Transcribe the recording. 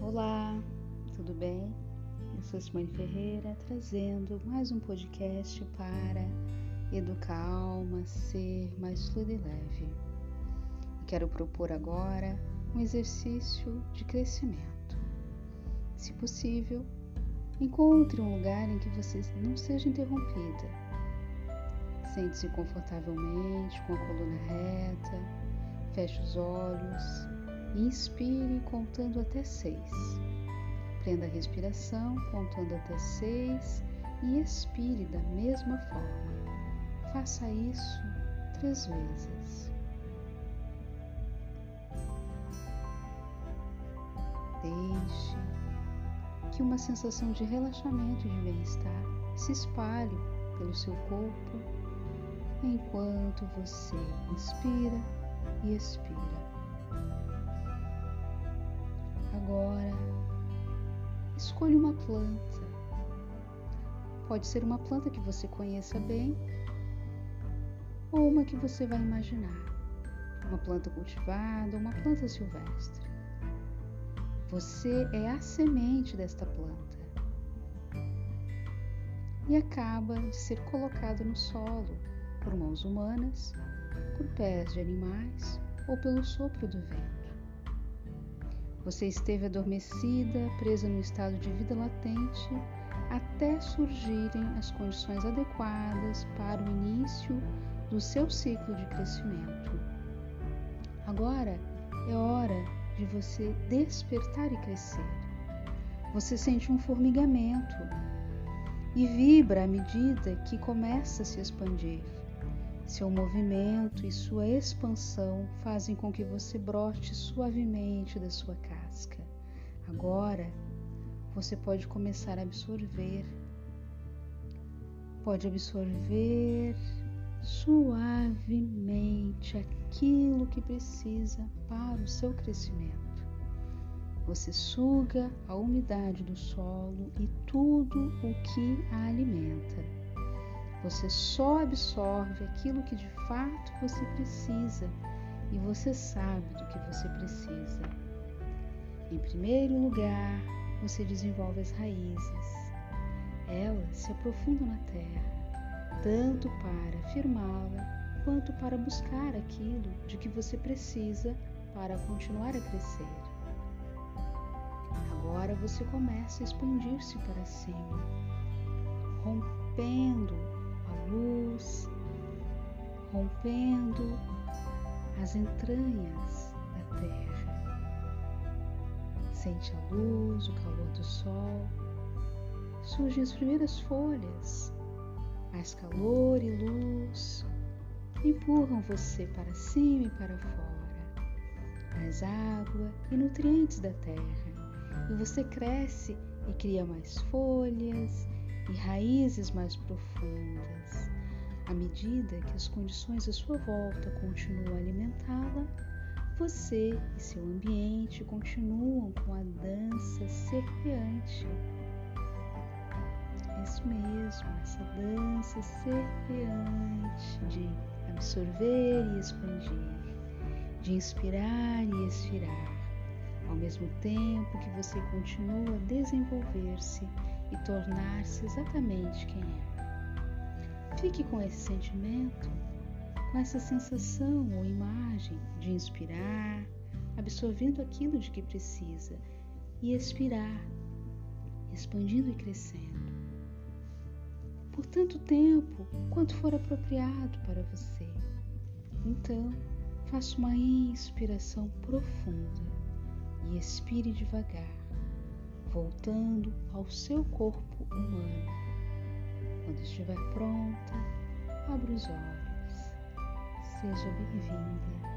Olá, tudo bem? Eu sou Simone Ferreira trazendo mais um podcast para educar a alma, ser mais fluida e leve. Quero propor agora um exercício de crescimento. Se possível, encontre um lugar em que você não seja interrompida. Sente-se confortavelmente, com a coluna reta, feche os olhos e inspire contando até seis. Prenda a respiração contando até seis e expire da mesma forma. Faça isso três vezes. Deixe que uma sensação de relaxamento e de bem-estar se espalhe pelo seu corpo enquanto você inspira e expira. Agora, escolha uma planta. Pode ser uma planta que você conheça bem ou uma que você vai imaginar. Uma planta cultivada uma planta silvestre. Você é a semente desta planta e acaba de ser colocado no solo por mãos humanas, por pés de animais ou pelo sopro do vento. Você esteve adormecida, presa no estado de vida latente, até surgirem as condições adequadas para o início do seu ciclo de crescimento. Agora é hora de você despertar e crescer. Você sente um formigamento e vibra à medida que começa a se expandir. Seu movimento e sua expansão fazem com que você brote suavemente da sua casca. Agora você pode começar a absorver. Pode absorver suavemente aquilo que precisa para o seu crescimento. Você suga a umidade do solo e tudo o que a alimenta. Você só absorve aquilo que de fato você precisa e você sabe do que você precisa. Em primeiro lugar, você desenvolve as raízes. Elas se aprofundam na terra, tanto para firmá-la quanto para buscar aquilo de que você precisa para continuar a crescer. Agora você começa a expandir-se para cima, rompendo rompendo as entranhas da terra. Sente a luz, o calor do sol. Surgem as primeiras folhas, mais calor e luz empurram você para cima e para fora, mais água e nutrientes da terra, e você cresce e cria mais folhas e raízes mais profundas. À medida que as condições à sua volta continuam a alimentá-la, você e seu ambiente continuam com a dança serpeante. Isso mesmo, essa dança serpeante de absorver e expandir, de inspirar e expirar, ao mesmo tempo que você continua a desenvolver-se e tornar-se exatamente quem é. Fique com esse sentimento, com essa sensação ou imagem de inspirar, absorvendo aquilo de que precisa e expirar, expandindo e crescendo. Por tanto tempo quanto for apropriado para você. Então, faça uma inspiração profunda e expire devagar voltando ao seu corpo humano. Quando estiver pronta, abra os olhos. Seja bem-vinda.